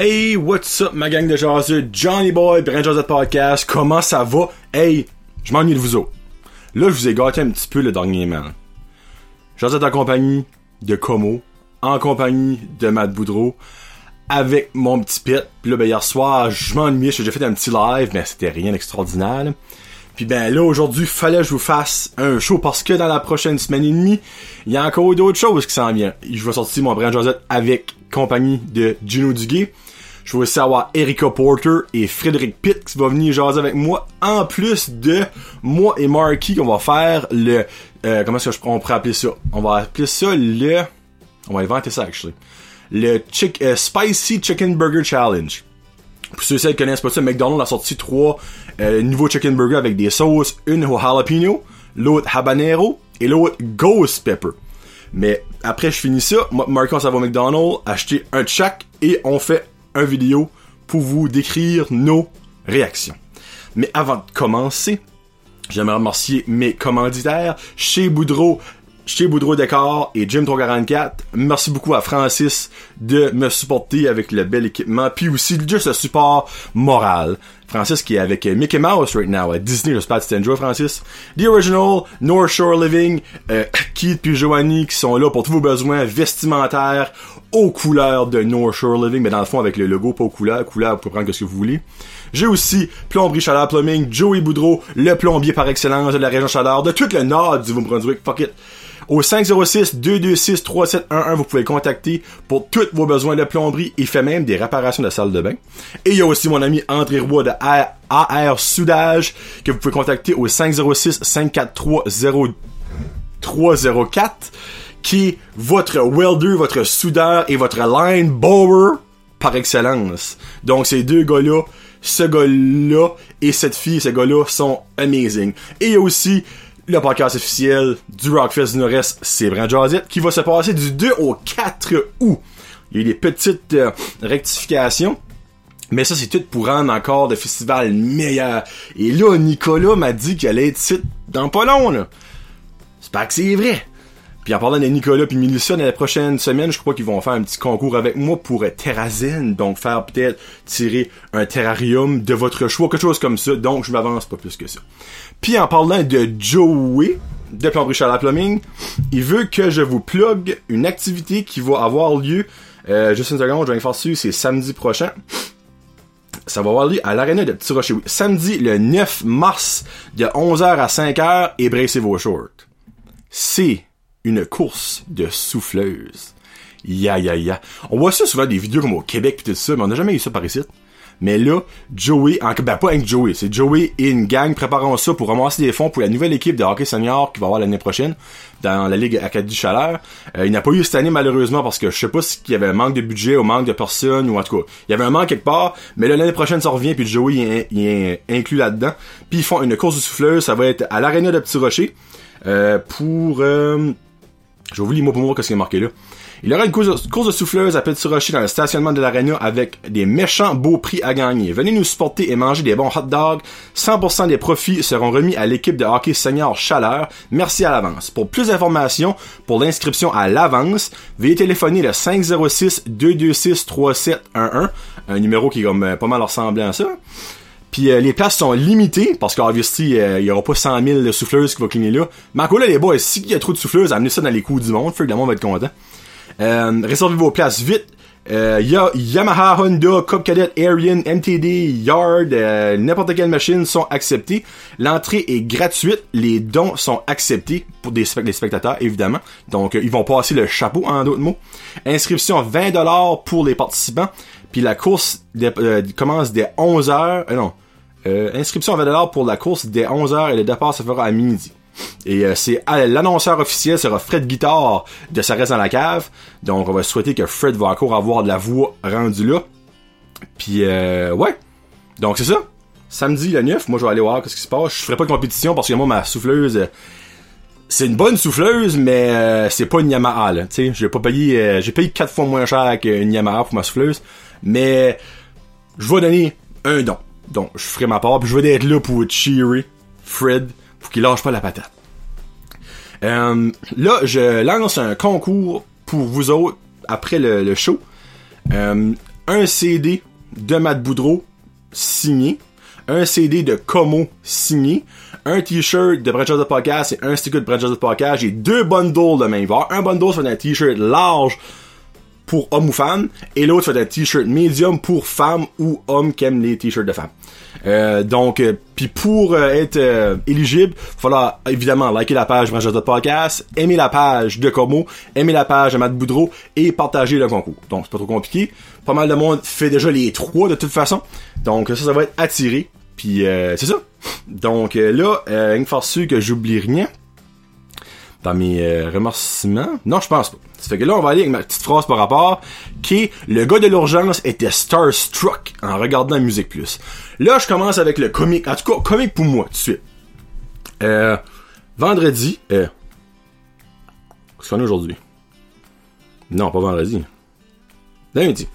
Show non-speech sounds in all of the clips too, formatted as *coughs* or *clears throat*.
Hey, what's up, ma gang de jaseux, Johnny Boy, Brand Josette Podcast, comment ça va? Hey, je m'ennuie de vous autres. Là, je vous ai gâté un petit peu le dernier man. Josette en compagnie de Como, en compagnie de Matt Boudreau, avec mon petit pet. Puis là, ben, hier soir, je m'ennuyais, j'ai déjà fait un petit live, mais c'était rien d'extraordinaire. Puis ben là, aujourd'hui, fallait que je vous fasse un show parce que dans la prochaine semaine et demie, il y a encore d'autres choses qui s'en viennent. Je vais sortir mon Brand Josette avec compagnie de Gino Duguay. Je vais aussi avoir Erika Porter et Frédéric Pitt qui va venir jaser avec moi. En plus de moi et Marky qu'on va faire le... euh, comment est-ce que je, on pourrait appeler ça? On va appeler ça le... On va inventer ça, actually. Le chick, euh, Spicy Chicken Burger Challenge. Pour ceux qui connaissent pas ça, McDonald's a sorti trois euh, nouveaux chicken burgers avec des sauces, une au jalapeno, l'autre habanero et l'autre ghost pepper. Mais après je finis ça, moi on s'en va au McDonald's, acheter un de et on fait vidéo pour vous décrire nos réactions. Mais avant de commencer, J'aimerais remercier mes commanditaires, chez Boudreau, chez Boudreau Décor et Jim 344. Merci beaucoup à Francis de me supporter avec le bel équipement, puis aussi juste le support moral. Francis qui est avec Mickey Mouse right now à Disney, j'espère que tu t'enjoy Francis. The Original, North Shore Living, euh, *coughs* Keith puis Joanie qui sont là pour tous vos besoins vestimentaires aux couleurs de North Shore Living, mais dans le fond avec le logo pas aux couleurs, couleurs vous pouvez prendre ce que vous voulez. J'ai aussi Plomberie Chaleur Plumbing, Joey Boudreau, le plombier par excellence de la région Chaleur, de tout le nord du Nouveau-Brunswick, fuck it. Au 506-226-3711, vous pouvez contacter pour tous vos besoins de plomberie. Il fait même des réparations de salle de bain. Et il y a aussi mon ami André Roy de AR, AR Soudage que vous pouvez contacter au 506-543-0304 qui est votre welder, votre soudeur et votre line bower par excellence. Donc ces deux gars-là, ce gars-là et cette fille, ce gars-là sont amazing. Et il y a aussi le podcast officiel du Rockfest du Nord-Est, c'est Brand Jazette, qui va se passer du 2 au 4 août. Il y a eu des petites euh, rectifications. Mais ça, c'est tout pour rendre encore le festival meilleur. Et là, Nicolas m'a dit qu'il allait être ici dans pas long, là. C'est pas que c'est vrai. Puis en parlant de Nicolas puis Melissa, dans la prochaine semaine, je crois qu'ils vont faire un petit concours avec moi pour euh, Terrazine. Donc faire peut-être tirer un terrarium de votre choix, quelque chose comme ça. Donc je m'avance pas plus que ça. Puis en parlant de Joey, de Plomberie Chaleur Plumbing, il veut que je vous plug une activité qui va avoir lieu, euh, juste une seconde, je vais faire dessus, c'est samedi prochain. Ça va avoir lieu à l'aréna de Petit Rocher. Samedi, le 9 mars, de 11h à 5h, et braissez vos shorts. C'est une course de souffleuse. Ya ya ya. On voit ça souvent des vidéos comme au Québec pis tout ça, mais on n'a jamais eu ça par ici. Mais là, Joey, en, ben pas avec Joey, c'est Joey et une gang préparant ça pour ramasser des fonds pour la nouvelle équipe de hockey senior qui va avoir l'année prochaine dans la Ligue Acadie Chaleur. Euh, il n'a pas eu cette année malheureusement parce que je sais pas s'il y avait un manque de budget ou manque de personnes ou en tout cas, il y avait un manque quelque part, mais l'année prochaine ça revient puis Joey est, est inclus là-dedans. Puis ils font une course de souffleuse, ça va être à l'aréna de Petit Rocher euh, pour... Euh, je vais vous lire mot pour mot qu'est-ce qui est marqué là. Il y aura une course, de souffleuse à Petit Rocher dans le stationnement de l'aréna avec des méchants beaux prix à gagner. Venez nous supporter et manger des bons hot dogs. 100% des profits seront remis à l'équipe de hockey senior Chaleur. Merci à l'avance. Pour plus d'informations, pour l'inscription à l'avance, veuillez téléphoner le 506-226-3711, un numéro qui est comme euh, pas mal ressemblant à ça. Puis euh, les places sont limitées parce qu'obviously euh, il y aura pas 100 000 souffleuses qui vont cligner là. Mais encore là les boys, s'il y a trop de souffleuses, amenez ça dans les coups du monde, fait que le monde va être content. Euh, réservez vos places vite. Euh, y a Yamaha, Honda, Cub Cadet, Arian, MTD, Yard, euh, n'importe quelle machine sont acceptées. L'entrée est gratuite, les dons sont acceptés pour des, des spectateurs évidemment. Donc euh, ils vont passer le chapeau en d'autres mots. Inscription 20 dollars pour les participants. Puis la course euh, commence dès 11h. Euh, non. Inscription 20 dollars pour la course dès 11h et le départ se fera à midi. Et euh, c'est ah, l'annonceur officiel sera Fred Guitare de Ça reste dans la cave. Donc on va souhaiter que Fred va encore avoir de la voix rendue là. Puis euh, ouais. Donc c'est ça. Samedi le 9, moi je vais aller voir ce qui se passe. Je ferai pas de compétition parce que moi ma souffleuse c'est une bonne souffleuse mais euh, c'est pas une Yamaha là, tu sais, j'ai pas payé j'ai payé quatre fois moins cher qu'une Yamaha pour ma souffleuse, mais je vais donner un don. Donc je ferai ma part puis je vais être là pour cheerer Fred pour qu'il lâche pas la patate. Euh, là, je lance un concours pour vous autres après le, show. Euh, un CD de Matt Boudreau signé, un CD de Como signé, un t-shirt de Branches de Podcast et un sticker de Branches de Podcast. J'ai deux bundles de même. Il un bundle sur un t-shirt large pour hommes ou femmes, et l'autre sur un t-shirt medium pour femmes ou hommes qui aiment les t-shirts de femmes. Euh, donc, euh, puis pour euh, être euh, éligible, il falloir évidemment liker la page Branches de Podcast, aimer la page de Como, aimer la page de Matt Boudreau et partager le concours. Donc, c'est pas trop compliqué. Pas mal de monde fait déjà les trois de toute façon. Donc, ça, ça va être attiré. Puis c'est ça. Donc là, une su que j'oublie rien dans mes remerciements. Non, je pense pas. Ça fait que là, on va aller avec ma petite phrase par rapport, qui est le gars de l'urgence était starstruck en regardant musique plus. Là, je commence avec le comique. En tout cas, comique pour moi, tout de suite. Euh, vendredi, euh, qu'est-ce qu'on a aujourd'hui? Non, pas vendredi. Lundi.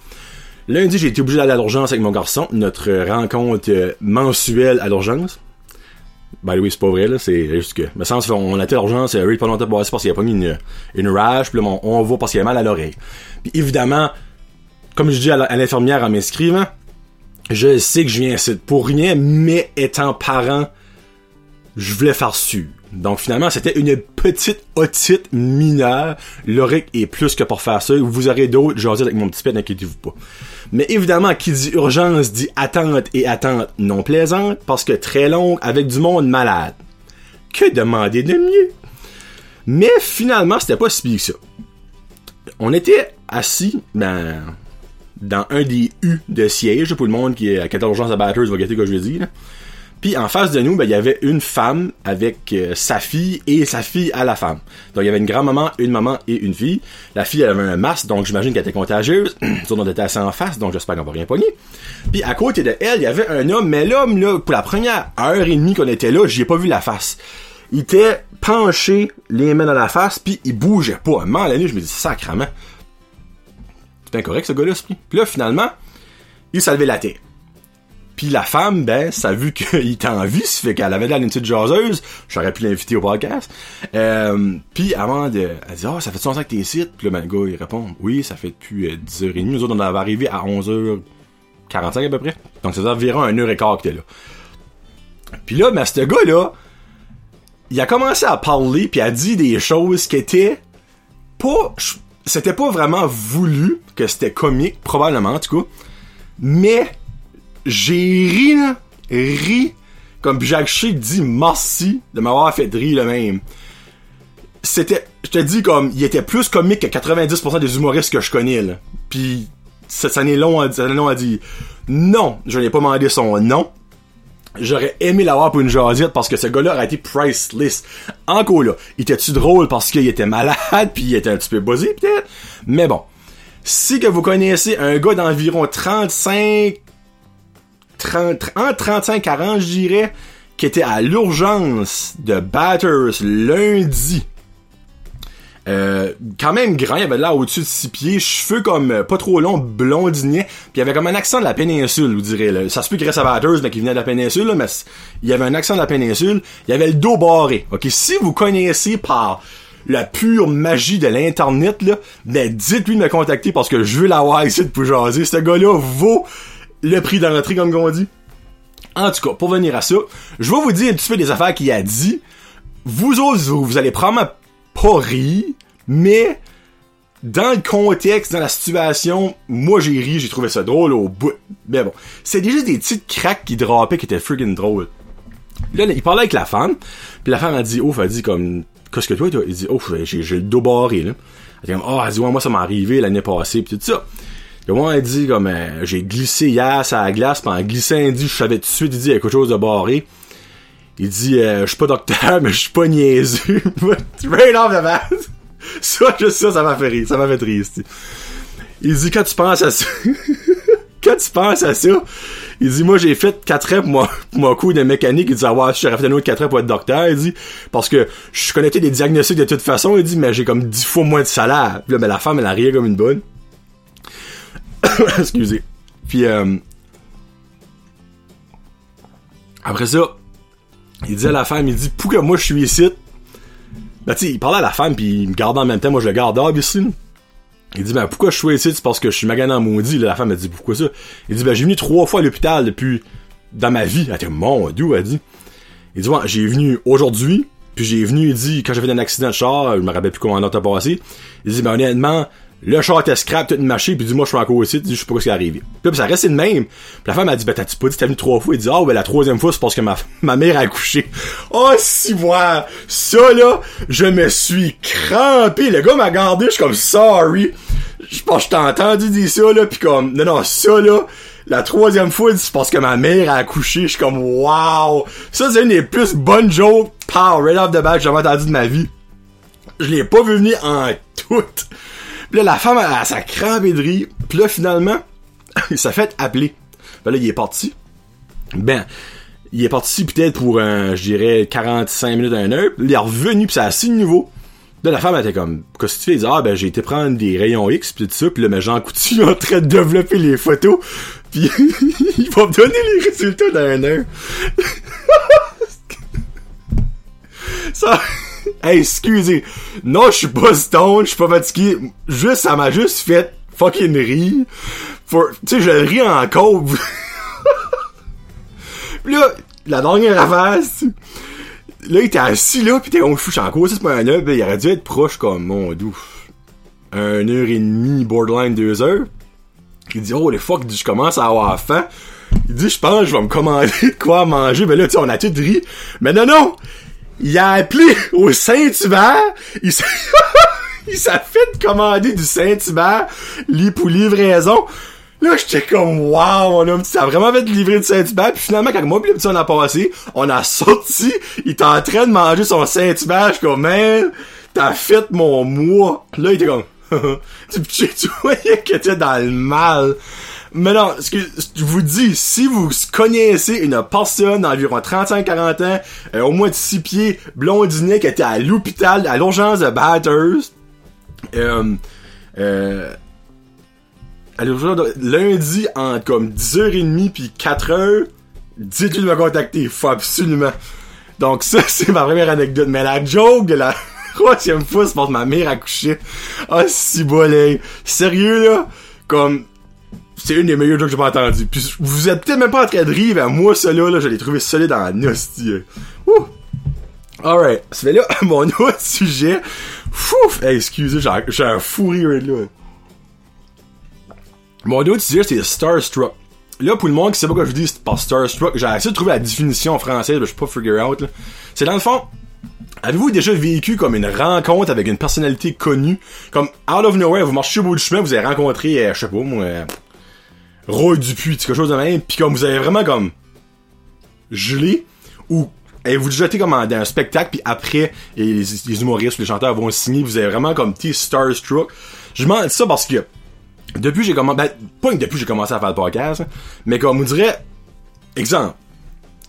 Lundi, j'ai été obligé d'aller à l'urgence avec mon garçon, notre rencontre euh, mensuelle à l'urgence. Ben oui, c'est pas vrai, là, c'est juste que. Mais ça, on a à l'urgence, euh, Reed pas longtemps parce qu'il a pas mis une, une rage, puis là, on, va parce qu'il a mal à l'oreille. Puis évidemment, comme je dis à l'infirmière en m'inscrivant, je sais que je viens ici pour rien, mais étant parent, je voulais faire sûr. Donc finalement, c'était une petite otite mineure. L'oric est plus que pour faire ça. Vous aurez d'autres, j'en dis avec mon petit pet, n'inquiétez-vous pas. Mais évidemment, qui dit urgence dit attente et attente non plaisante, parce que très longue avec du monde malade. Que demander de mieux? Mais finalement, c'était pas si pire que ça. On était assis, ben, dans un des U de siège, pour le monde qui est à 14 urgence à Batters va gâter que je dis, là. Puis en face de nous, ben, il y avait une femme avec euh, sa fille et sa fille à la femme. Donc il y avait une grand-maman, une maman et une fille. La fille elle avait un masque, donc j'imagine qu'elle était contagieuse. *clears throat* Son on était assez en face, donc j'espère qu'on va rien pogner. Puis à côté de elle, il y avait un homme, mais l'homme là, pour la première heure et demie qu'on était là, j'y ai pas vu la face. Il était penché, les mains dans la face, puis il bougeait pas. Un moment nuit, je me dis sacrement. C'est incorrect ce gars-là, Puis là, finalement, il s'est levé la tête. Puis la femme, ben, ça a vu qu'il était en vie, ça fait qu'elle avait l'air d'une petite jaseuse. J'aurais pu l'inviter au podcast. Euh, puis avant de... Elle dit « Ah, oh, ça fait longtemps que t'es ici? » Puis là, ben, le gars, il répond « Oui, ça fait depuis euh, 10h30. Nous autres, on avait arrivé à 11h45 à peu près. Donc, ça faisait environ un heure et quart qu'il était là. Puis là, ben, ce gars-là, il a commencé à parler puis a dit des choses qui étaient pas... C'était pas vraiment voulu, que c'était comique, probablement, en tout cas. Mais j'ai ri, là, ri, comme Jacques Chic dit merci de m'avoir fait rire le même. C'était, je te dis comme, il était plus comique que 90% des humoristes que je connais, là. Puis, ça, année long à, ça long à dire. Non, je n'ai pas demandé son nom. J'aurais aimé l'avoir pour une jasette parce que ce gars-là aurait été priceless. Encore là, il était-tu drôle parce qu'il était malade *laughs* puis il était un petit peu buzzé peut-être? Mais bon. Si que vous connaissez un gars d'environ 35 30, en 35-40, je dirais, qui était à l'urgence de Batters lundi. Euh, quand même grand, il avait là au-dessus de six pieds, cheveux comme euh, pas trop longs, blondinet, puis il avait comme un accent de la péninsule, vous direz. Ça se peut qu'il reste à Batters, mais qu'il venait de la péninsule, mais il avait un accent de la péninsule, il avait le dos barré. Ok, si vous connaissez par la pure magie de l'internet ben dites-lui de me contacter parce que je veux l'avoir ici pour jaser. Ce gars-là vaut le prix d'entrée, comme on dit. En tout cas, pour venir à ça, je vais vous dire un petit peu des affaires qu'il a dit. Vous autres, vous, allez probablement pas rire, mais dans le contexte, dans la situation, moi j'ai ri, j'ai trouvé ça drôle au bout. Mais bon, c'est déjà des petites craques qui drapaient qui étaient friggin' drôles. Là, il parlait avec la femme, puis la femme a dit, ouf, elle dit comme, qu'est-ce que toi, toi? Il dit, ouf, j'ai, le dos barré, là. Elle dit comme, oh, elle dit, ouais, moi ça m'est arrivé l'année passée, pis tout ça. Le moi, elle dit comme euh, j'ai glissé hier sur la glace, puis en glissant, il dit, je savais tout de suite, il dit, il y a quelque chose de barré. Il dit, euh, je suis pas docteur, *laughs* mais je suis pas niaiseux. *laughs* right off the bat. *laughs* Ça, juste ça, ça m'a fait rire, ça m'a fait triste. Il dit, quand tu penses à ça, quand tu penses à ça, il dit, moi, j'ai fait 4 ans pour, moi, pour coup de mécanique. Il dit, ah ouais, je fait un autre 4 ans pour être docteur. Il dit, parce que je suis connecté des diagnostics de toute façon. Il dit, mais j'ai comme 10 fois moins de salaire. Là, ben, la femme, elle a rien comme une bonne. *laughs* Excusez. Puis, euh, après ça, il dit à la femme, il dit, pourquoi moi je suis ici? Ben, tu il parlait à la femme, puis il me gardait en même temps, moi je le garde ici. Il dit, ben, pourquoi je suis ici? C'est parce que je suis magané en maudit. Là, la femme a dit, pourquoi ça? Il dit, ben, j'ai venu trois fois à l'hôpital depuis, dans ma vie. Elle dit, mon Dieu, elle dit. Il dit, ouais, j'ai venu aujourd'hui, puis j'ai venu, il dit, quand j'avais un accident de char, je me rappelle plus comment on a passé. Il dit, ben, honnêtement, le char était scrap, une machine, puis dit, moi, je suis encore ici, dit, je sais pas ce qui est arrivé. Puis là, ça restait le même. Puis la femme a dit, ben, t'as-tu pas dit, t'es venu trois fois? Il dit, ah, oh, ben, la troisième fois, c'est parce que ma, *laughs* ma mère a accouché. Oh, si, voilà. Ça, là, je me suis crampé. Le gars m'a gardé, je suis comme, sorry. Je pense que je t'ai entendu dire ça, là, pis comme, non, non, ça, là, la troisième fois, c'est parce que ma mère a accouché. Je suis comme, wow! Ça, c'est une des plus bonnes jokes, pow, right off the bat, que j'ai jamais entendu de ma vie. Je l'ai pas vu venir en tout. Là, la femme, elle, elle, de rire. Puis là, finalement, *laughs* il s'est fait appeler. Ben là, il est parti. Ben, il est parti peut-être pour, un, je dirais, 45 minutes à une heure. Il est revenu, puis c'est assez nouveau. Là, la femme, elle était comme, qu'est-ce que tu fais? Dit, ah, ben, j'ai été prendre des rayons X, pis tout ça, pis là, mais Jean Coutu est en train de développer les photos, pis *laughs* il va me donner les résultats dans une heure. *laughs* ça, excusez. Non, je suis pas stone, je suis pas fatigué. Juste, ça m'a juste fait fucking rire. Tu sais, je ris encore. *laughs* pis là, la dernière affaire, là, il était assis là, pis t'es on fou, encore, c'est pas un heure, il aurait dû être proche comme, mon doux. Un heure et demie, borderline deux heures. Il dit, oh, les fuck, je commence à avoir faim. Il dit, je pense, je vais me commander *laughs* de quoi manger. Ben là, tu sais, on a tout ri. Mais non, non! Il a appelé *laughs* au Saint-Hubert. Il s'est, *laughs* il s'est fait commander du Saint-Hubert, lit pour livraison. Là, j'étais comme, wow, mon homme, ça a vraiment fait livrer de Saint-Hubert. Puis finalement, quand moi le petit, on a passé, on a sorti, il était en train de manger son Saint-Hubert. Je comme, man, t'as fait mon mois. Là, il était comme, *laughs* tu, tu voyais qu'il était dans le mal. Mais non, ce que je vous dis, si vous connaissez une personne d'environ 35-40 ans, euh, au moins de 6 pieds, blondinet, qui était à l'hôpital, à l'urgence de Bathurst, euh, euh, lundi, entre comme 10h30 puis 4h, dites-lui de me contacter. Faut absolument. Donc ça, *laughs* c'est ma première anecdote. Mais la joke de la *laughs* troisième fois, c'est parce ma mère a couché. Ah, si bolé. Sérieux, là? Comme, c'est une des meilleures jokes que j'ai pas entendu. Puis vous êtes peut-être même pas en train de rire, mais moi, celui-là, là, je l'ai trouvé solide en hostie. Ouh! Alright. Ça fait là, *laughs* mon autre sujet. Fouf! Excusez, j'ai un fou rire là. Mon autre sujet, c'est Starstruck. Là, pour le monde qui sait pas quoi je dis par Starstruck, j'ai essayé de trouver la définition en français, mais je peux pas figure out. C'est dans le fond, Avez-vous déjà vécu comme une rencontre avec une personnalité connue? Comme, out of nowhere, vous marchez au bout du chemin, vous avez rencontré, euh, je sais pas, moi, Roy Dupuis, quelque chose de même, pis comme vous avez vraiment comme gelé, ou et vous jetez comme dans un spectacle, puis après, les, humoristes, les chanteurs vont signer, vous avez vraiment comme petit starstruck. Je m'en dis ça parce que depuis j'ai commencé, ben, pas que depuis j'ai commencé à faire le podcast, mais comme vous dirait, exemple,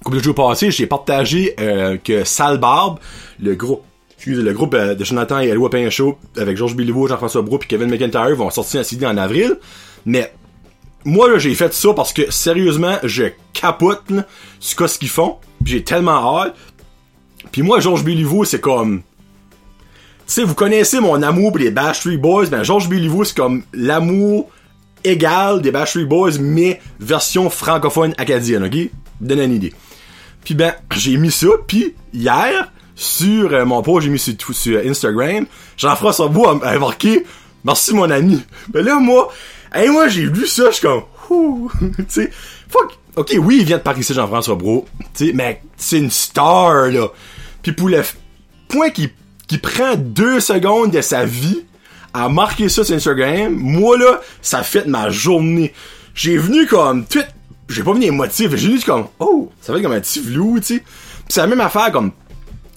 couple de jours passés, j'ai partagé euh, que Sal Barbe, le groupe, le groupe euh, de Jonathan et Eloi Pinchot, avec Georges Béliveau, Jean-François Brou et Kevin McIntyre vont sortir un CD en avril. Mais moi là, j'ai fait ça parce que sérieusement, je capote là, sur ce qu'ils font. J'ai tellement hâte. Puis moi, Georges Béliveau, c'est comme tu sais, vous connaissez mon amour pour les Backstreet Boys, ben Georges Béliveau, c'est comme l'amour égal des Backstreet Boys, mais version francophone acadienne, ok? Donne une idée. Puis ben, j'ai mis ça, puis hier, sur euh, mon post, j'ai mis sur, sur Instagram, Jean-François Bois a, marqué « Merci mon ami ». Ben là, moi, hey, moi, j'ai lu ça, je suis comme « *laughs* tu sais, fuck, ok, oui, il vient de Paris, c'est Jean-François Bro, tu sais, mais c'est une star, là. Puis pour le point qui, qui prend deux secondes de sa vie à marquer ça sur Instagram, moi, là, ça fait ma journée. J'ai venu comme tout j'ai pas venu émotif, j'ai juste comme, oh, ça va être comme un petit flou, tu sais. c'est la même affaire, comme,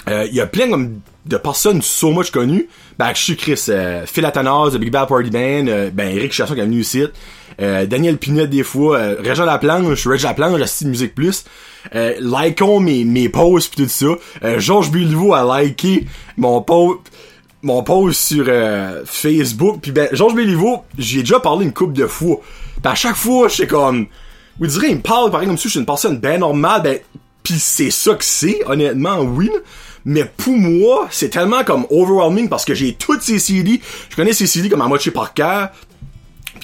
il euh, y a plein comme de personnes so much connues. Ben, je suis Chris, euh, Phil Atanas, de Big Bad Party Band, euh, ben, Eric Chasson qui est venu ici, euh, Daniel Pinette des fois, euh, Régent Laplanche, je suis Régent Laplanche, j'assiste Musique Plus, euh, likons mes, mes posts pis tout ça, euh, Georges Bilvaux a liké mon post, mon post sur euh, Facebook, puis ben, Georges Béliveau, j'ai déjà parlé une couple de fois. Pis à chaque fois, j'étais comme, vous direz, il me parle pareil comme si je suis une personne ben normale, ben, pis c'est ça que c'est, honnêtement, oui. Mais pour moi, c'est tellement comme overwhelming parce que j'ai toutes ces CD. Je connais ces CD comme à moitié par cœur.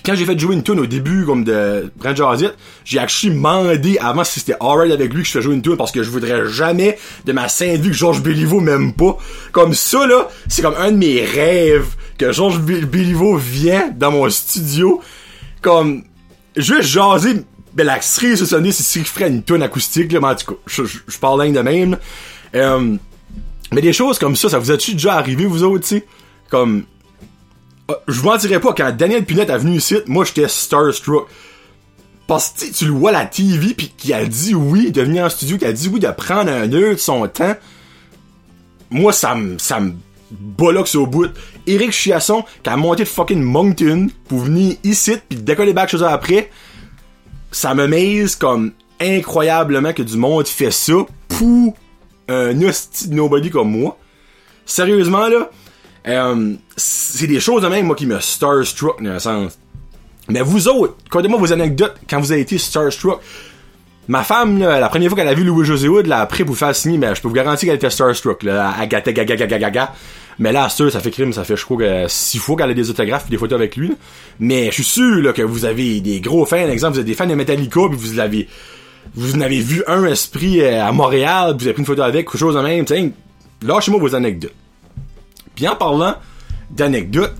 Quand j'ai fait jouer une tune au début comme de Jazit, j'ai actually demandé avant si c'était alright avec lui que je fais jouer une tune parce que je voudrais jamais de ma sainte vie que Georges Béliveau m'aime pas. Comme ça là, c'est comme un de mes rêves que Georges Béliveau vient dans mon studio comme vais jaser ben la cerise ce sonner c'est s'il ferait une tune acoustique là, mais en tout cas, je, je, je parle de même. Euh, mais des choses comme ça, ça vous a-tu déjà arrivé vous autres, tu? Comme euh, je vous mentirais pas, quand Daniel Pinette est venu ici, moi j'étais starstruck. Parce que tu le vois à la TV pis qu'il a dit oui de venir en studio, qu'il a dit oui de prendre un heure de son temps. Moi ça me ça me bolloxe au bout. Eric Chiasson qui a monté de fucking Moncton pour venir ici pis décoller back chose après. Ça me mise comme incroyablement que du monde fait ça pour un hostie de nobody comme moi. Sérieusement là, euh, c'est des choses de même, moi, qui me starstruck, dans un sens. Mais vous autres, contez-moi vos anecdotes quand vous avez été starstruck. Ma femme, la première fois qu'elle a vu Louis-José Wood, là, après pour faire signer, mais je peux vous garantir qu'elle était starstruck, là, à gaga, gaga, gaga. Mais là, sûr, ça fait crime, ça fait, je crois, que six fois qu'elle a des autographes et des photos avec lui. Mais je suis sûr, là, que vous avez des gros fans, exemple, vous êtes des fans de Metallica, puis vous l'avez, vous en avez vu un esprit euh, à Montréal, vous avez pris une photo avec, quelque chose de même, t'sais, lâchez-moi vos anecdotes. Puis en parlant d'anecdotes,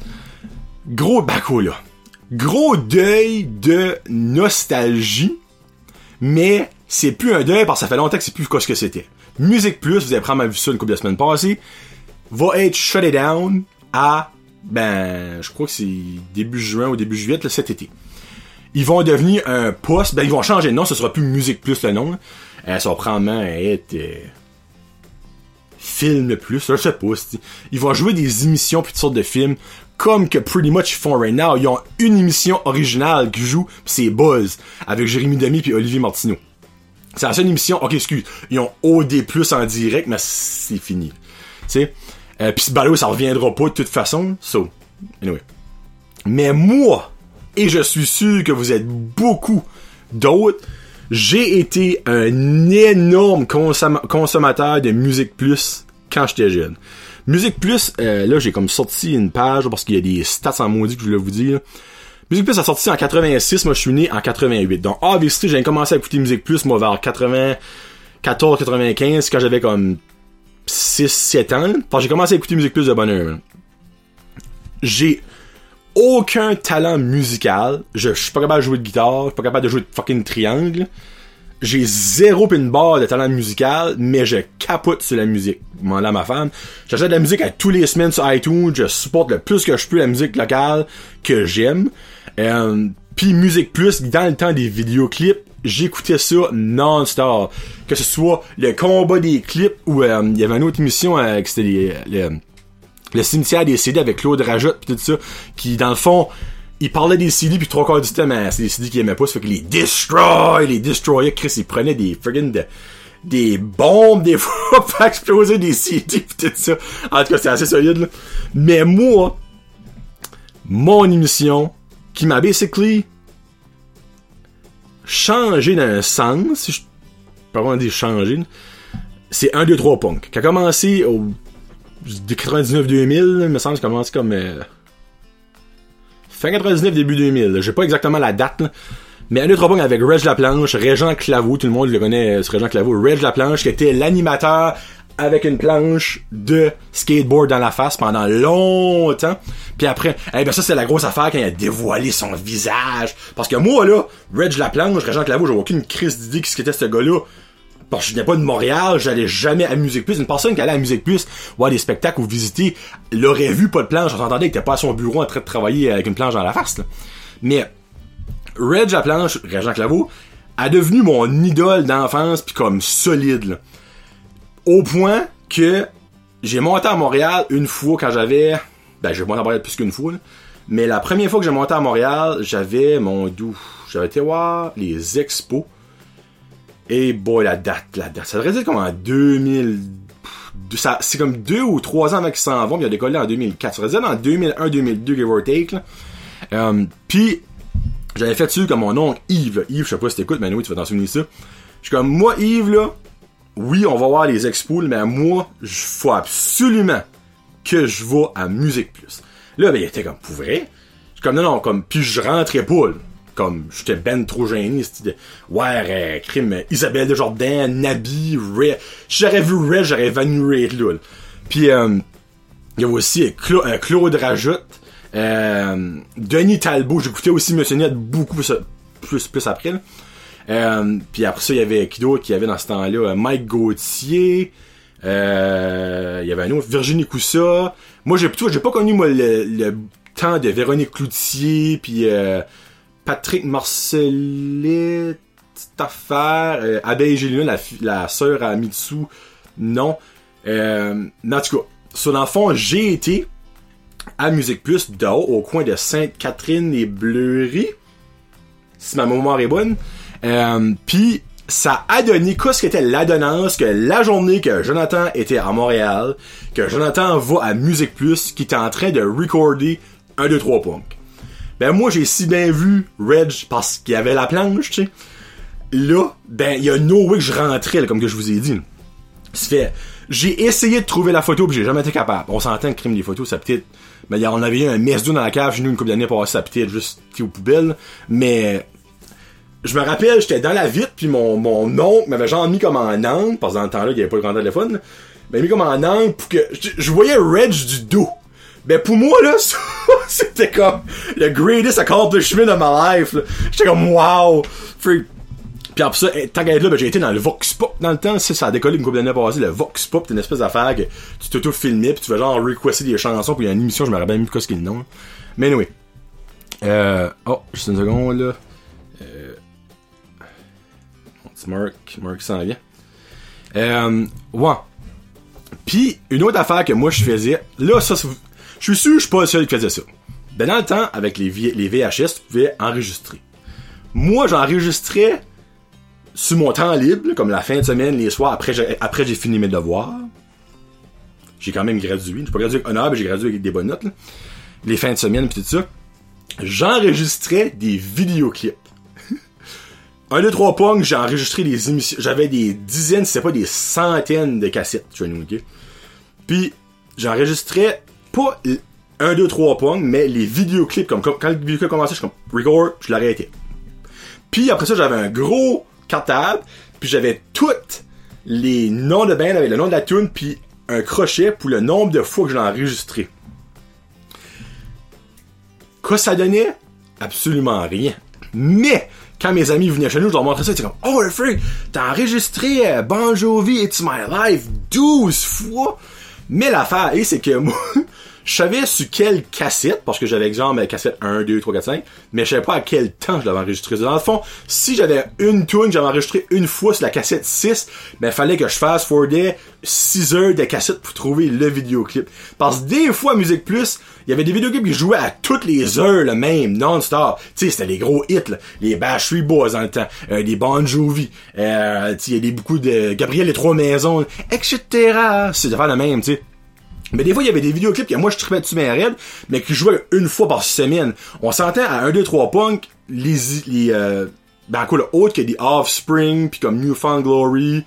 gros baco là. Gros deuil de nostalgie, mais c'est plus un deuil parce que ça fait longtemps que c'est plus ce que c'était. Musique Plus, vous avez probablement vu ça une couple de semaines passées, va être shut down à, ben, je crois que c'est début juin ou début juillet, là, cet été. Ils vont devenir un poste, ben, ils vont changer de nom, ce sera plus Musique Plus le nom. Euh, ça va probablement être... Euh, film plus, je sais pas. Ils vont jouer des émissions puis toutes sortes de films comme que pretty much ils font right now. Ils ont une émission originale qui joue, c'est Buzz avec Jérémy Demy puis Olivier Martineau. C'est la seule émission. Ok, excuse. Ils ont OD plus en direct, mais c'est fini. Tu sais. Euh, puis ce ballot, ça reviendra pas de toute façon. So, anyway. Mais moi, et je suis sûr que vous êtes beaucoup d'autres, j'ai été un énorme consommateur de Musique Plus quand j'étais jeune. Musique Plus, euh, là j'ai comme sorti une page parce qu'il y a des stats en maudit que je voulais vous dire. Musique Plus a sorti en 86, moi je suis né en 88. Donc obviously j'ai commencé à écouter Musique Plus moi vers 94, 95 quand j'avais comme 6 7 ans. Enfin, j'ai commencé à écouter Musique Plus de bonheur. J'ai aucun talent musical. Je, suis pas capable de jouer de guitare, je suis pas capable de jouer de fucking triangle. J'ai zéro pin barre de talent musical, mais je capote sur la musique. Moi, là, ma femme. J'achète de la musique à tous les semaines sur iTunes. Je supporte le plus que je peux la musique locale que j'aime. Euh, Puis Musique Plus, dans le temps des vidéoclips, j'écoutais ça non-stop. Que ce soit le combat des clips ou euh, il y avait une autre émission euh, c'était les, le cimetière des CD avec Claude Rajotte pis tout ça, qui dans le fond, il parlait des CD puis trois quarts du temps, mais c'est des CD qu'il aimait pas, ça fait que les destroy, les destroyers, Chris, il prenait des friggin' de, des bombes des *laughs* fois pour exploser des CD pis tout ça. En tout cas, c'est assez solide, là. Mais moi, mon émission, qui m'a basically changé d'un sens, si je peux vraiment dire changé, c'est un 2, 3 punk, qui a commencé au de 99-2000, me semble, ça commence comme... Euh, fin 99, début 2000. J'ai pas exactement la date. Mais un autre avec Reg Laplanche, Régent Claveau, tout le monde le connaît, ce Régent Claveau, Reg Laplanche, qui était l'animateur avec une planche de skateboard dans la face pendant longtemps. Puis après, eh ben ça c'est la grosse affaire quand il a dévoilé son visage. Parce que moi là, Reg Laplanche, Régent Claveau, j'ai aucune crise d'idée qui ce qu'était ce gars-là parce que je n'ai pas de Montréal, j'allais jamais à Musique Plus. Une personne qui allait à Musique Plus voir des spectacles ou visiter l'aurait vu pas de planche. On s'entendait qu'il était pas à son bureau en train de travailler avec une planche dans la face. Mais Reg la planche, Régent Claveau, a devenu mon idole d'enfance puis comme solide. Au point que j'ai monté à Montréal une fois quand j'avais... Ben j'ai monté à Montréal plus qu'une fois. Mais la première fois que j'ai monté à Montréal, j'avais mon doux. J'avais été voir les expos et boy, la date, la date. Ça devrait être comme en 2000. Ça, c'est comme deux ou trois ans avant qu'ils s'en vont, mais il a décollé en 2004. Ça devrait être en 2001, 2002, give or take. Euh, puis, j'avais fait dessus comme mon oncle Yves, Yves, je sais pas si t'écoutes, mais oui, tu vas t'en souvenir ça. Je suis comme, moi, Yves, là, oui, on va voir les expos, mais moi, il faut absolument que je vais à Musique Plus. Là, ben, il était comme, pour vrai? Je comme, non, non, comme, puis je rentrais pas, là. Comme, j'étais ben trop gêné, c'était ouais, euh, crime, Isabelle Desjardins, Nabi, Ray. J'aurais vu Ray, j'aurais venu Ray, là. Puis, euh, il y a aussi euh, Claude Rajoute, Denis Talbot, j'écoutais aussi Monsieur Net beaucoup plus, plus, après, puis après ça, il y avait qui qui avait dans ce temps-là? Mike Gauthier. Il y avait un autre, Virginie Coussa. Moi, j'ai plutôt, j'ai pas connu moi le, temps de Véronique Cloutier, puis Patrick Marcelet, affaire, euh, Abeille Gélina, la, sœur à Mitsu, non. Euh, en tout cas, sur dans le fond, j'ai été à Musique Plus de au coin de Sainte-Catherine et Bleury, si ma mémoire est bonne. Euh, Puis ça a donné qu'est-ce qu'était l'adonnance que la journée que Jonathan était à Montréal, que Jonathan va à Musique Plus, qui était en train de recorder un 2 3 punk. Ben moi j'ai si bien vu Reg parce qu'il avait la planche, tu sais. Là, ben il y a no way que je rentrais comme que je vous ai dit. C'est fait. J'ai essayé de trouver la photo puis j'ai jamais été capable. On s'entend que crime des photos, ça peut-être mais on avait eu un mess dans la cave chez nous une couple d'années passée, ça peut-être juste aux poubelles, mais je me rappelle, j'étais dans la vitre, puis mon, mon oncle m'avait genre mis comme en angle, parce que le temps-là, il n'y avait pas le grand téléphone, mais mis comme en angle pour que je, voyais Reg du dos. Ben pour moi là, *laughs* c'était comme le greatest accomplishment of my life. J'étais comme wow. Puis après ça, tant qu'à là, ben, j'ai été dans le Vox Pop dans le temps. Ça a décollé une couple d'années passées. Le Vox Pop, c'est une espèce d'affaire que tu t'auto-filmais puis tu fais genre requester des chansons puis il y a une émission, je me rappelle même plus qu'il le nom. Mais anyway. Euh, oh, juste une seconde là. Mark, Mark s'en vient. Euh, ouais. Puis, une autre affaire que moi je faisais, là, ça, je suis sûr je suis pas le seul qui faisait ça. Ben, dans le temps, avec les, VHS, tu pouvais enregistrer. Moi, j'enregistrais sur mon temps libre, comme la fin de semaine, les soirs, après j'ai, après j'ai fini mes devoirs. J'ai quand même gradué. J'ai pas gradué avec honneur, mais j'ai gradué avec des bonnes notes, Les fins de semaine, pis tout ça. J'enregistrais des vidéoclips. *laughs* Un, deux, trois pong, j'ai enregistré des émissions. J'avais des dizaines, si c'est pas des centaines de cassettes, tu vois, ok? Puis, j'enregistrais pas un, deux, trois pong, mais les vidéoclips, comme, quand le vidéoclip commençait, je suis comme record, je l'arrêtais. Puis après ça, j'avais un gros cartable, puis j'avais toutes les noms de band avec le nom de la tune, puis un crochet pour le nombre de fois que je l'ai enregistré. Quoi ça donnait? Absolument rien. Mais, quand mes amis venaient chez nous, je leur montrais ça, ils étaient comme, oh, freak, t'as enregistré euh, Bon Jovi, It's My Life 12 fois. Mais l'affaire, c'est que moi, je savais sur quelle cassette, parce que j'avais exemple cassette 1, 2, 3, 4, 5, mais je savais pas à quel temps je l'avais enregistré. Dans le fond, si j'avais une tune j'avais enregistré une fois sur la cassette 6, ben fallait que je fasse for day 6 heures de cassette pour trouver le vidéoclip. Parce que des fois, Musique Plus, il y avait des vidéoclips qui jouaient à toutes les heures le même, non-stop. Tu sais, c'était les gros hits, là. les Backstreet Boys dans le temps, euh, les Bon Jovi, euh, il y a des beaucoup de Gabriel les Trois Maisons, etc. C'est de faire le même, tu sais. Mais des fois, il y avait des vidéoclips que moi, je tripais dessus mes raids, mais qui jouaient une fois par semaine. On s'entend à 1, 2, 3 punk, les, les, euh, ben, quoi, autre que des Offspring, puis comme Newfound Glory,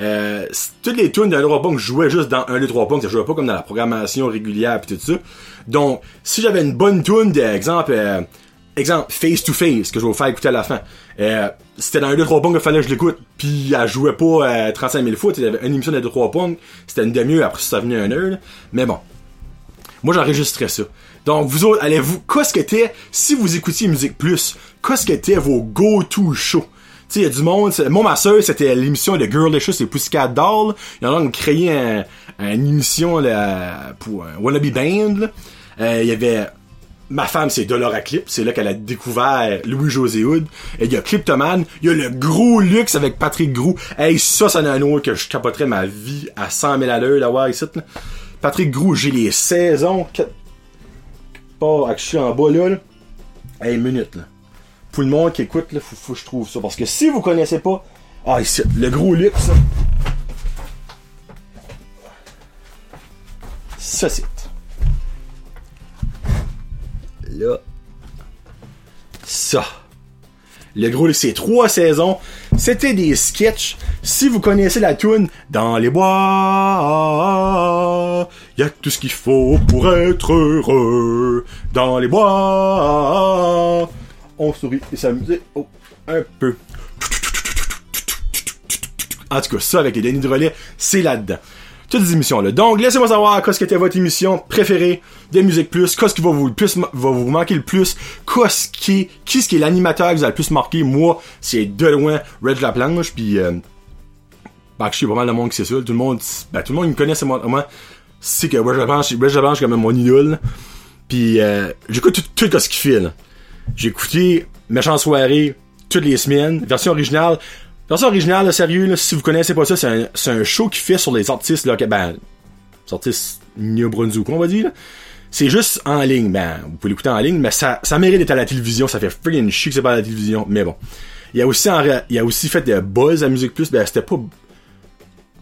euh, toutes les tunes d'un 3 punk jouaient juste dans 1, 2, 3 punk, ça jouait pas comme dans la programmation régulière pis tout ça. Donc, si j'avais une bonne tune d'exemple, euh, exemple, Face to Face, que je vais vous faire écouter à la fin, euh, c'était dans un 2-3 points qu'il fallait que je l'écoute, puis elle jouait pas 35 000 fois, il y avait une émission de 2-3 points, c'était une demi-heure, après ça venait une heure, mais bon. Moi, j'enregistrais ça. Donc, vous autres, allez-vous, qu'est-ce que était, si vous écoutiez Musique Plus, qu'est-ce que était vos go-to shows? Tu sais, il y a du monde, moi, ma soeur, c'était l'émission de Girlicious et Pussycat Doll. Il y en a qui créé un, une émission, pour un Wannabe Band, euh, il y avait ma femme, c'est Dolora Clip. C'est là qu'elle a découvert Louis-José Hood. Et il y a Cliptoman. Il y a le gros luxe avec Patrick Grou. Hey, ça, c'est un autre que je capoterais ma vie à 100 000 à l'heure d'avoir ici. Là. Patrick Grou, j'ai les saisons. Pas, je suis en bas là. Hey, minute là. Pour le monde qui écoute, là, faut, faut que je trouve ça. Parce que si vous connaissez pas, ah, ici, le gros luxe, ça. Ça, c'est Ça. Le gros, c'est trois saisons. C'était des sketchs. Si vous connaissez la tune Dans les bois, y a tout ce qu'il faut pour être heureux. Dans les bois, on sourit et s'amuser oh, un peu. En tout cas, ça avec les Denis de relais, c'est là-dedans toutes les émissions là. Donc laissez-moi savoir qu'est-ce qui était votre émission préférée de Musique Plus, qu'est-ce qui va vous le plus va vous manquer le plus, qu'est-ce qui ce qui est l'animateur qui vous a le plus marqué? Moi, c'est de loin Red la planche puis euh, bah, je sais pas mal de monde qui c'est ça, tout le monde ben, tout le monde me connaît c'est moi, moi c'est que Red la planche, Red la planche comme mon idole. Puis euh, j'écoute tout, tout ce qu'il fait. J'ai écouté Méchant soirée toutes les semaines, version originale. Version originale, sérieux, si vous connaissez pas ça, c'est un, show qui fait sur les artistes, là, ben, les artistes New Brunswick, on va dire, C'est juste en ligne, ben, vous pouvez l'écouter en ligne, mais ça, ça mérite d'être à la télévision, ça fait freaking chic que c'est pas à la télévision, mais bon. Il y a aussi, en, il a aussi fait des buzz à Musique Plus, ben, c'était pas,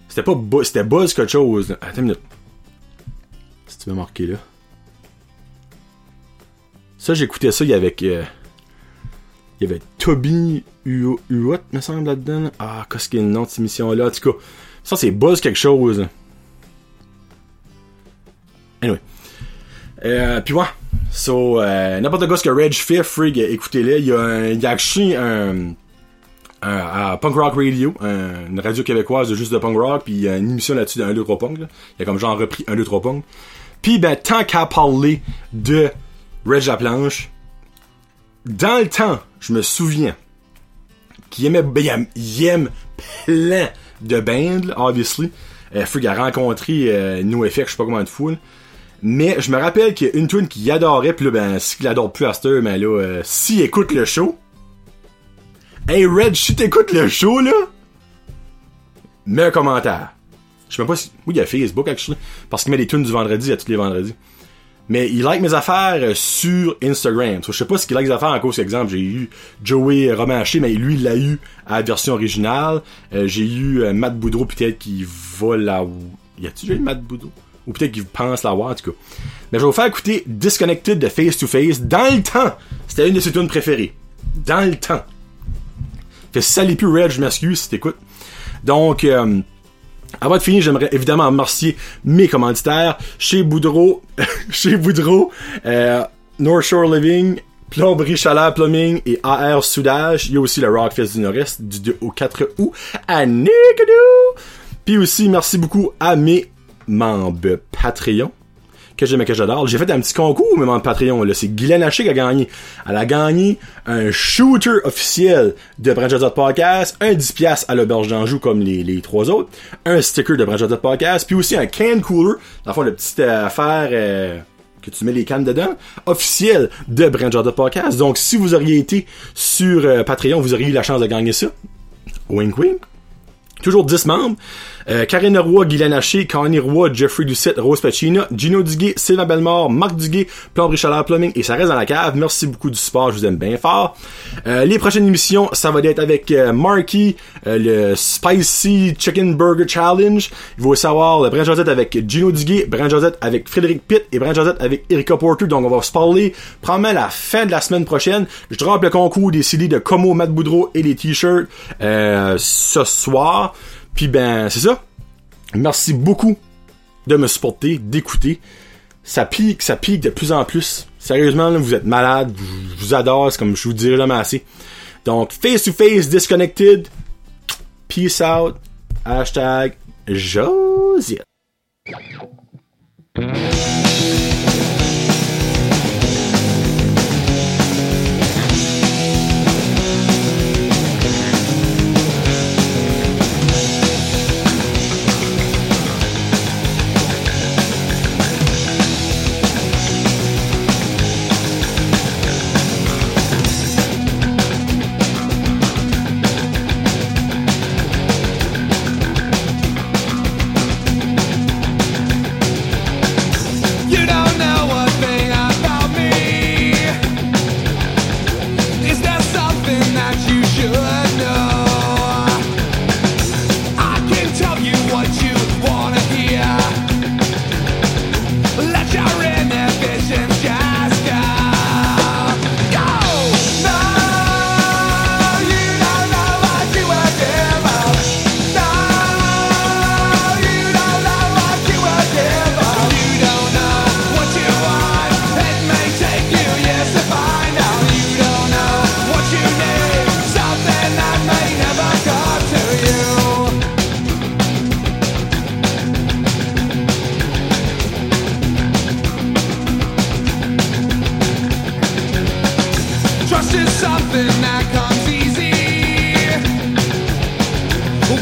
c'était pas buzz, c'était buzz quelque chose. Attends une minute. Si tu veux marquer là. Ça, j'écoutais ça, il y avait, il y avait Toby Uot, me semble, là-dedans. Ah, qu'est-ce qu'il y a le nom de cette émission-là? En tout cas, ça, c'est Buzz quelque chose. Anyway. Euh, puis ouais. So, euh, n'importe quoi ce que Reg fait, Frig, écoutez-le. Il y a, un, il y a un, un, Punk Rock Radio, une radio québécoise de juste de punk rock, puis il y a une émission là-dessus d'un 2 3 punk. Il y a comme genre repris un 2 3 punk. Puis ben, tant qu'à parler de Reg la planche, dans le temps, je me souviens qu'il aimait, ben, il aime plein de bands, obviously. Euh, a rencontré euh, NoFX, je sais pas comment de fou. Mais je me rappelle qu'il y a une tune qu'il adorait, puis là, ben, s'il qu'il adore plus à mais là, euh, s'il écoute le show, Hey Red, si t'écoutes le show, là, mets un commentaire. Je sais même pas si. Oui, il y a Facebook, actually. Parce qu'il met des tunes du vendredi à tous les vendredis. Mais il like mes affaires euh, sur Instagram. je sais pas ce qu'il like mes affaires en cause. Exemple, j'ai eu Joey Romanché, mais lui, il l'a eu à version originale. Euh, j'ai eu euh, Matt Boudreau, peut-être qui va la... Y a-tu eu Matt Boudreau? Ou peut-être qu'il pense l'avoir, en tout cas. Mais je vais vous faire écouter Disconnected de Face to Face dans le temps. C'était une de ses tunes préférées. Dans le temps. Fait l'est plus Red, je m'excuse si t'écoutes. Donc, avant de finir, j'aimerais évidemment remercier mes commanditaires chez Boudreau, *laughs* chez Boudreau, euh, North Shore Living, Plomberie Chaleur Plumbing et AR Soudage. Il y a aussi le Rockfest du Nord-Est du 2 au 4 août à Nicodou. Puis aussi, merci beaucoup à mes membres Patreon que j'aime que j'adore. J'ai fait un petit concours, même en Patreon, là. C'est Guylaine Haché qui a gagné. Elle a gagné un shooter officiel de Branchadot Podcast, un 10$ à l'auberge d'Anjou comme les, les trois autres, un sticker de Branchadot Podcast, puis aussi un can cooler, dans le fond, affaire, euh, que tu mets les cannes dedans, officiel de Branchadot Podcast. Donc, si vous auriez été sur euh, Patreon, vous auriez eu la chance de gagner ça. Wink wink. Toujours 10 membres. Euh, Karine Roy, Guylaine Haché, Connie Roy, Jeffrey Doucette, Rose Pacina, Gino Duguay, Sylvain Bellemare, Marc Duguay, Plomberie Chaleur Plumbing et ça reste dans la cave. Merci beaucoup du support, je vous aime bien fort. Euh, les prochaines émissions, ça va être avec euh, Marky, euh, le Spicy Chicken Burger Challenge. Il va savoir le Brand Josette avec Gino Duguay, Brand Josette avec Frédéric Pitt et Brand Josette avec Erika Porter. Donc on va se parler probablement la fin de la semaine prochaine. Je drop le concours des CD de Como, Matt Boudreau et les t-shirts ce soir. Puis ben, c'est ça. Merci beaucoup de me supporter, d'écouter. Ça pique, ça pique de plus en plus. Sérieusement, vous êtes malade, je vous adore, c'est comme je vous dirai jamais assez. Donc, face to face, disconnected. Peace out. Hashtag Josiette.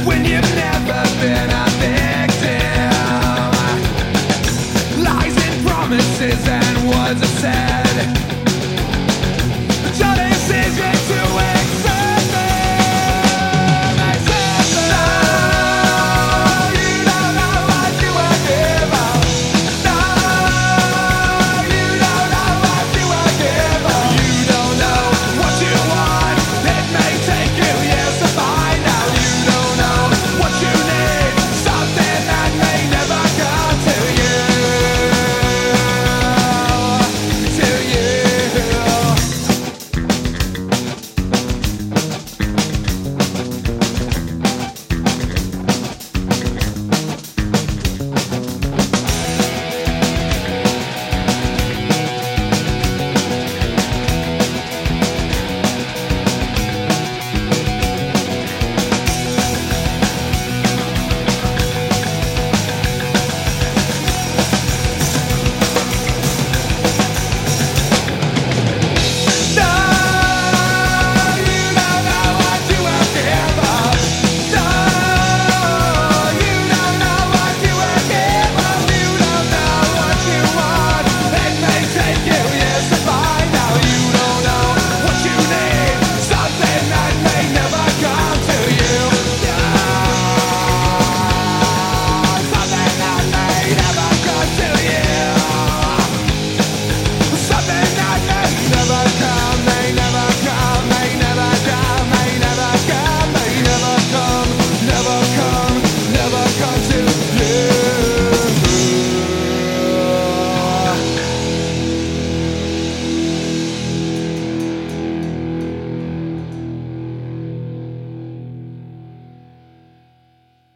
when you